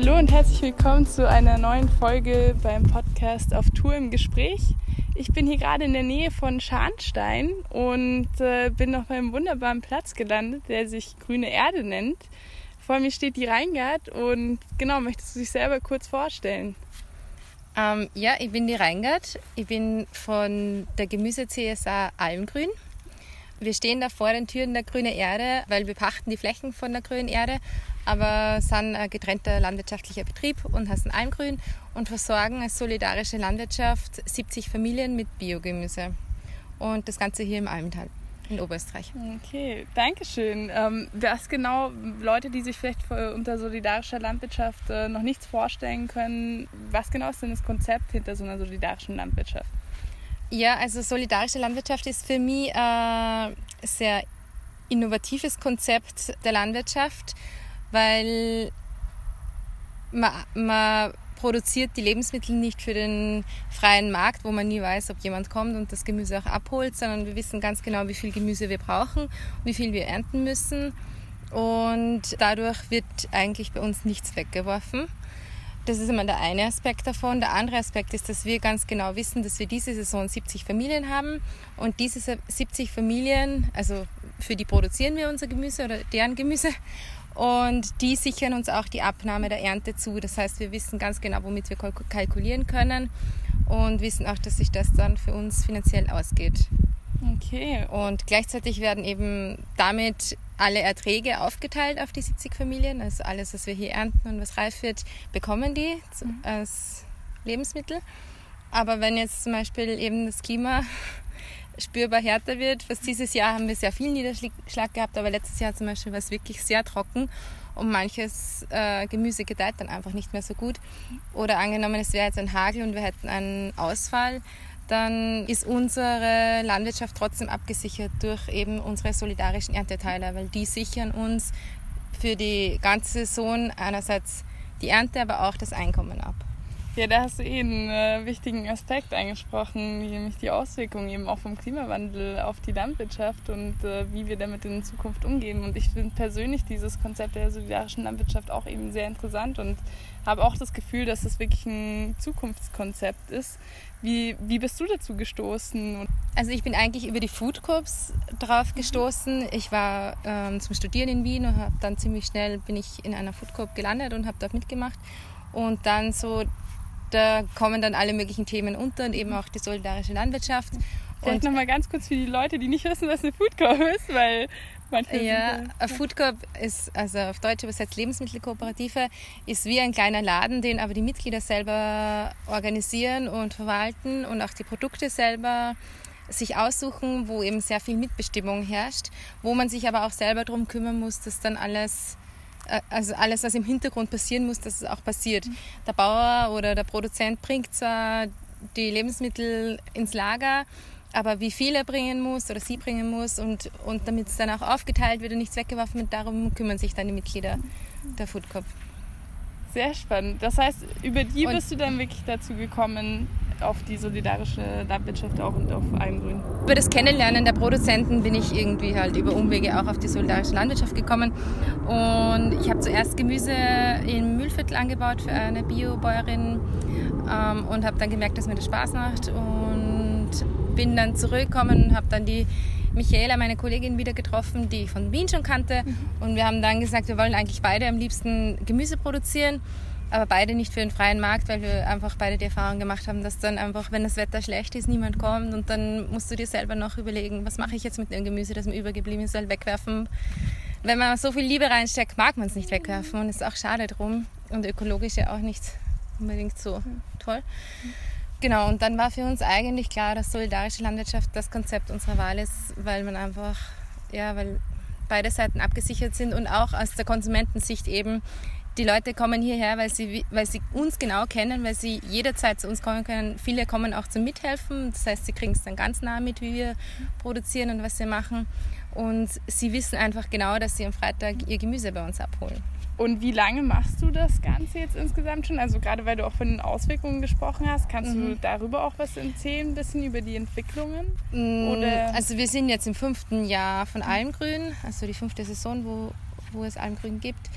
hallo und herzlich willkommen zu einer neuen Folge beim Podcast auf Tour im Gespräch. Ich bin hier gerade in der Nähe von Scharnstein und äh, bin auf einem wunderbaren Platz gelandet, der sich Grüne Erde nennt. Vor mir steht die Reingard und genau, möchtest du dich selber kurz vorstellen? Ähm, ja, ich bin die Reingard. Ich bin von der Gemüse-CSA Almgrün. Wir stehen da vor den Türen der Grüne Erde, weil wir pachten die Flächen von der Grünen Erde, aber sind ein getrennter landwirtschaftlicher Betrieb und heißen Almgrün und versorgen als solidarische Landwirtschaft 70 Familien mit Biogemüse. Und das Ganze hier im Almtal in Oberösterreich. Okay, danke schön. Ähm, was genau, Leute, die sich vielleicht unter solidarischer Landwirtschaft äh, noch nichts vorstellen können, was genau ist denn das Konzept hinter so einer solidarischen Landwirtschaft? Ja, also solidarische Landwirtschaft ist für mich ein äh, sehr innovatives Konzept der Landwirtschaft, weil man, man produziert die Lebensmittel nicht für den freien Markt, wo man nie weiß, ob jemand kommt und das Gemüse auch abholt, sondern wir wissen ganz genau, wie viel Gemüse wir brauchen, wie viel wir ernten müssen. Und dadurch wird eigentlich bei uns nichts weggeworfen. Das ist immer der eine Aspekt davon. Der andere Aspekt ist, dass wir ganz genau wissen, dass wir diese Saison 70 Familien haben und diese 70 Familien, also für die produzieren wir unser Gemüse oder deren Gemüse und die sichern uns auch die Abnahme der Ernte zu. Das heißt, wir wissen ganz genau, womit wir kalkulieren können und wissen auch, dass sich das dann für uns finanziell ausgeht. Okay. Und gleichzeitig werden eben damit alle Erträge aufgeteilt auf die 70 Familien. Also alles, was wir hier ernten und was reif wird, bekommen die mhm. als Lebensmittel. Aber wenn jetzt zum Beispiel eben das Klima spürbar härter wird. Was dieses Jahr haben wir sehr viel Niederschlag gehabt, aber letztes Jahr zum Beispiel war es wirklich sehr trocken und manches äh, Gemüse gedeiht dann einfach nicht mehr so gut. Oder angenommen, es wäre jetzt ein Hagel und wir hätten einen Ausfall, dann ist unsere Landwirtschaft trotzdem abgesichert durch eben unsere solidarischen Ernteteiler, weil die sichern uns für die ganze Saison einerseits die Ernte, aber auch das Einkommen ab. Ja, da hast du eh einen äh, wichtigen Aspekt angesprochen, nämlich die Auswirkungen eben auch vom Klimawandel auf die Landwirtschaft und äh, wie wir damit in Zukunft umgehen. Und ich finde persönlich dieses Konzept der solidarischen Landwirtschaft auch eben sehr interessant und habe auch das Gefühl, dass das wirklich ein Zukunftskonzept ist. Wie, wie bist du dazu gestoßen? Also ich bin eigentlich über die Food Corps drauf gestoßen. Ich war ähm, zum Studieren in Wien und habe dann ziemlich schnell bin ich in einer Food Corp gelandet und habe dort mitgemacht. Und dann so da kommen dann alle möglichen Themen unter und eben auch die solidarische Landwirtschaft. Vielleicht nochmal ganz kurz für die Leute, die nicht wissen, was eine Food Corp ist, weil manche. Ja, eine Food Corp ist, also auf Deutsch übersetzt Lebensmittelkooperative, ist wie ein kleiner Laden, den aber die Mitglieder selber organisieren und verwalten und auch die Produkte selber sich aussuchen, wo eben sehr viel Mitbestimmung herrscht, wo man sich aber auch selber darum kümmern muss, dass dann alles also alles, was im Hintergrund passieren muss, dass es auch passiert. Mhm. Der Bauer oder der Produzent bringt zwar die Lebensmittel ins Lager, aber wie viel er bringen muss oder sie bringen muss und, und damit es dann auch aufgeteilt wird und nichts weggeworfen wird, darum kümmern sich dann die Mitglieder der Food Corp. Sehr spannend. Das heißt, über die und bist du dann wirklich dazu gekommen, auf die solidarische Landwirtschaft auch und auf Almgrün. Über das Kennenlernen der Produzenten bin ich irgendwie halt über Umwege auch auf die solidarische Landwirtschaft gekommen. Und ich habe zuerst Gemüse im Mühlviertel angebaut für eine Biobäuerin ähm, und habe dann gemerkt, dass mir das Spaß macht und bin dann zurückgekommen und habe dann die Michaela, meine Kollegin, wieder getroffen, die ich von Wien schon kannte. Mhm. Und wir haben dann gesagt, wir wollen eigentlich beide am liebsten Gemüse produzieren aber beide nicht für den freien Markt, weil wir einfach beide die Erfahrung gemacht haben, dass dann einfach, wenn das Wetter schlecht ist, niemand kommt und dann musst du dir selber noch überlegen, was mache ich jetzt mit dem Gemüse, das mir übergeblieben ist, halt wegwerfen. Wenn man so viel Liebe reinsteckt, mag man es nicht wegwerfen und ist auch schade drum und ökologisch ja auch nicht unbedingt so toll. Genau, und dann war für uns eigentlich klar, dass solidarische Landwirtschaft das Konzept unserer Wahl ist, weil man einfach, ja, weil beide Seiten abgesichert sind und auch aus der Konsumentensicht eben die Leute kommen hierher, weil sie, weil sie uns genau kennen, weil sie jederzeit zu uns kommen können. Viele kommen auch zum Mithelfen. Das heißt, sie kriegen es dann ganz nah mit, wie wir produzieren und was wir machen. Und sie wissen einfach genau, dass sie am Freitag ihr Gemüse bei uns abholen. Und wie lange machst du das Ganze jetzt insgesamt schon? Also gerade weil du auch von den Auswirkungen gesprochen hast, kannst mhm. du darüber auch was erzählen, ein bisschen über die Entwicklungen? Mm, Oder? Also wir sind jetzt im fünften Jahr von Almgrün, also die fünfte Saison, wo, wo es Almgrün gibt.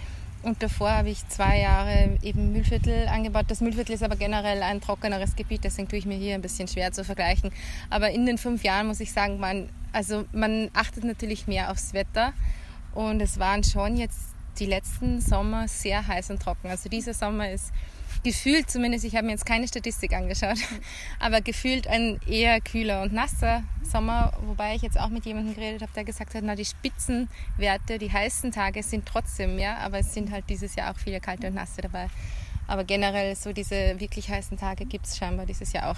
Und davor habe ich zwei Jahre eben Mühlviertel angebaut. Das Mühlviertel ist aber generell ein trockeneres Gebiet, deswegen tue ich mir hier ein bisschen schwer zu vergleichen. Aber in den fünf Jahren muss ich sagen, man, also man achtet natürlich mehr aufs Wetter. Und es waren schon jetzt die letzten Sommer sehr heiß und trocken. Also dieser Sommer ist gefühlt zumindest, ich habe mir jetzt keine Statistik angeschaut, aber gefühlt ein eher kühler und nasser Sommer, wobei ich jetzt auch mit jemandem geredet habe, der gesagt hat, na die Spitzenwerte, die heißen Tage sind trotzdem mehr, aber es sind halt dieses Jahr auch viele kalte und nasse dabei. Aber generell so diese wirklich heißen Tage gibt es scheinbar dieses Jahr auch.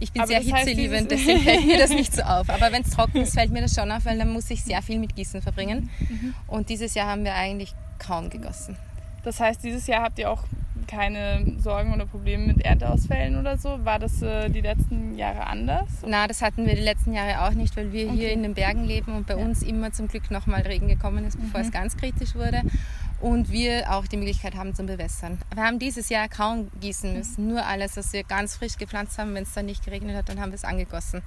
Ich bin aber sehr hitzeliebend, deswegen fällt mir das nicht so auf. Aber wenn es trocken ist, fällt mir das schon auf, weil dann muss ich sehr viel mit Gießen verbringen. Mhm. Und dieses Jahr haben wir eigentlich kaum gegossen. Das heißt, dieses Jahr habt ihr auch keine Sorgen oder Probleme mit Ernteausfällen oder so. War das äh, die letzten Jahre anders? Na, das hatten wir die letzten Jahre auch nicht, weil wir okay. hier in den Bergen leben und bei ja. uns immer zum Glück nochmal Regen gekommen ist, bevor mhm. es ganz kritisch wurde. Und wir auch die Möglichkeit haben zum Bewässern. Wir haben dieses Jahr kaum gießen mhm. müssen. Nur alles, was wir ganz frisch gepflanzt haben, wenn es dann nicht geregnet hat, dann haben wir es angegossen.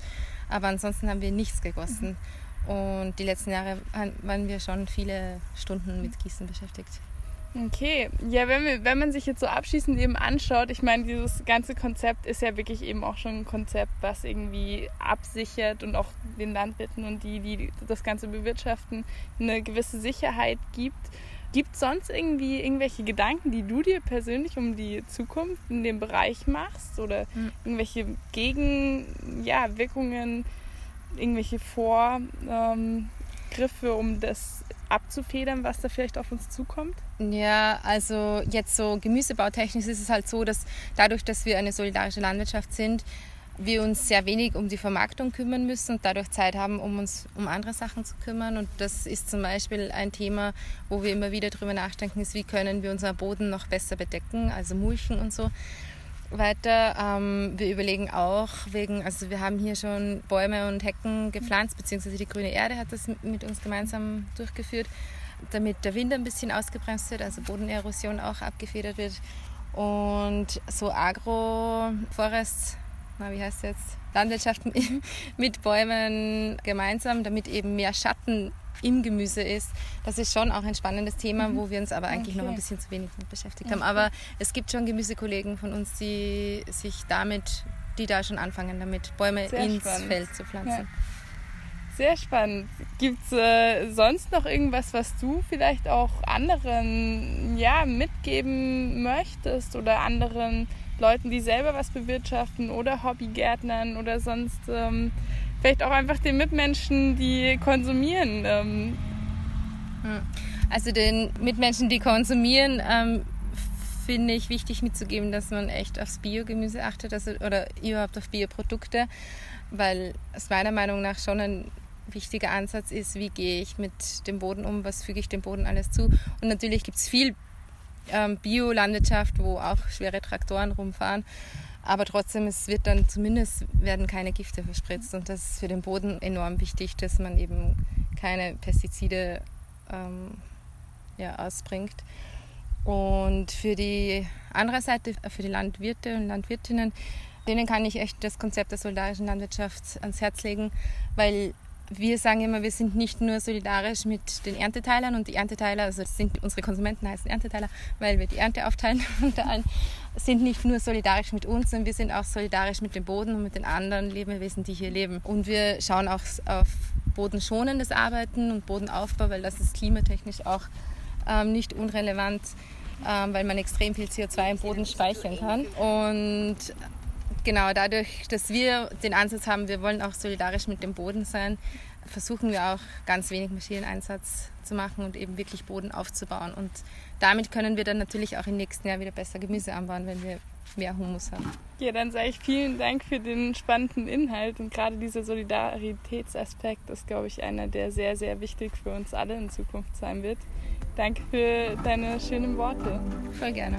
Aber ansonsten haben wir nichts gegossen. Mhm. Und die letzten Jahre waren wir schon viele Stunden mit Gießen beschäftigt. Okay, ja, wenn, wir, wenn man sich jetzt so abschließend eben anschaut, ich meine, dieses ganze Konzept ist ja wirklich eben auch schon ein Konzept, was irgendwie absichert und auch den Landwirten und die, die das Ganze bewirtschaften, eine gewisse Sicherheit gibt. Gibt es sonst irgendwie irgendwelche Gedanken, die du dir persönlich um die Zukunft in dem Bereich machst oder mhm. irgendwelche Gegenwirkungen, ja, irgendwelche Vorgriffe, ähm, um das abzufedern, was da vielleicht auf uns zukommt? Ja, also jetzt so gemüsebautechnisch ist es halt so, dass dadurch, dass wir eine solidarische Landwirtschaft sind, wir uns sehr wenig um die Vermarktung kümmern müssen und dadurch Zeit haben, um uns um andere Sachen zu kümmern. Und das ist zum Beispiel ein Thema, wo wir immer wieder darüber nachdenken, ist, wie können wir unseren Boden noch besser bedecken, also mulchen und so weiter. Ähm, wir überlegen auch wegen, also wir haben hier schon Bäume und Hecken gepflanzt, beziehungsweise die grüne Erde hat das mit uns gemeinsam durchgeführt, damit der Wind ein bisschen ausgebremst wird, also Bodenerosion auch abgefedert wird. Und so Agroforest, na, wie heißt es jetzt? Landwirtschaft mit Bäumen gemeinsam, damit eben mehr Schatten im Gemüse ist. Das ist schon auch ein spannendes Thema, mhm. wo wir uns aber eigentlich okay. noch ein bisschen zu wenig mit beschäftigt okay. haben. Aber es gibt schon Gemüsekollegen von uns, die sich damit, die da schon anfangen, damit Bäume Sehr ins spannend. Feld zu pflanzen. Ja. Sehr spannend. Gibt es äh, sonst noch irgendwas, was du vielleicht auch anderen ja, mitgeben möchtest oder anderen Leuten, die selber was bewirtschaften oder Hobbygärtnern oder sonst ähm, vielleicht auch einfach den Mitmenschen, die konsumieren. Ähm. Hm. Also den Mitmenschen, die konsumieren, ähm, finde ich wichtig mitzugeben, dass man echt aufs Biogemüse achtet also, oder überhaupt auf Bioprodukte, weil es meiner Meinung nach schon ein wichtiger Ansatz ist, wie gehe ich mit dem Boden um, was füge ich dem Boden alles zu. Und natürlich gibt es viel ähm, Biolandwirtschaft, wo auch schwere Traktoren rumfahren. Aber trotzdem, es wird dann zumindest werden keine Gifte verspritzt. Und das ist für den Boden enorm wichtig, dass man eben keine Pestizide ähm, ja, ausbringt. Und für die andere Seite, für die Landwirte und Landwirtinnen, denen kann ich echt das Konzept der solidarischen Landwirtschaft ans Herz legen, weil wir sagen immer, wir sind nicht nur solidarisch mit den Ernteteilern und die Ernteteiler, also sind unsere Konsumenten heißen Ernteteiler, weil wir die Ernte aufteilen unter allen, sind nicht nur solidarisch mit uns, sondern wir sind auch solidarisch mit dem Boden und mit den anderen Lebewesen, die hier leben. Und wir schauen auch auf bodenschonendes Arbeiten und Bodenaufbau, weil das ist klimatechnisch auch ähm, nicht unrelevant, ähm, weil man extrem viel CO2 im Boden speichern kann. Und genau dadurch, dass wir den Ansatz haben, wir wollen auch solidarisch mit dem Boden sein, versuchen wir auch ganz wenig Maschineneinsatz zu machen und eben wirklich Boden aufzubauen. Und damit können wir dann natürlich auch im nächsten Jahr wieder besser Gemüse anbauen, wenn wir mehr Humus haben. Ja, dann sage ich vielen Dank für den spannenden Inhalt und gerade dieser Solidaritätsaspekt ist, glaube ich, einer, der sehr, sehr wichtig für uns alle in Zukunft sein wird. Danke für deine schönen Worte. Voll gerne.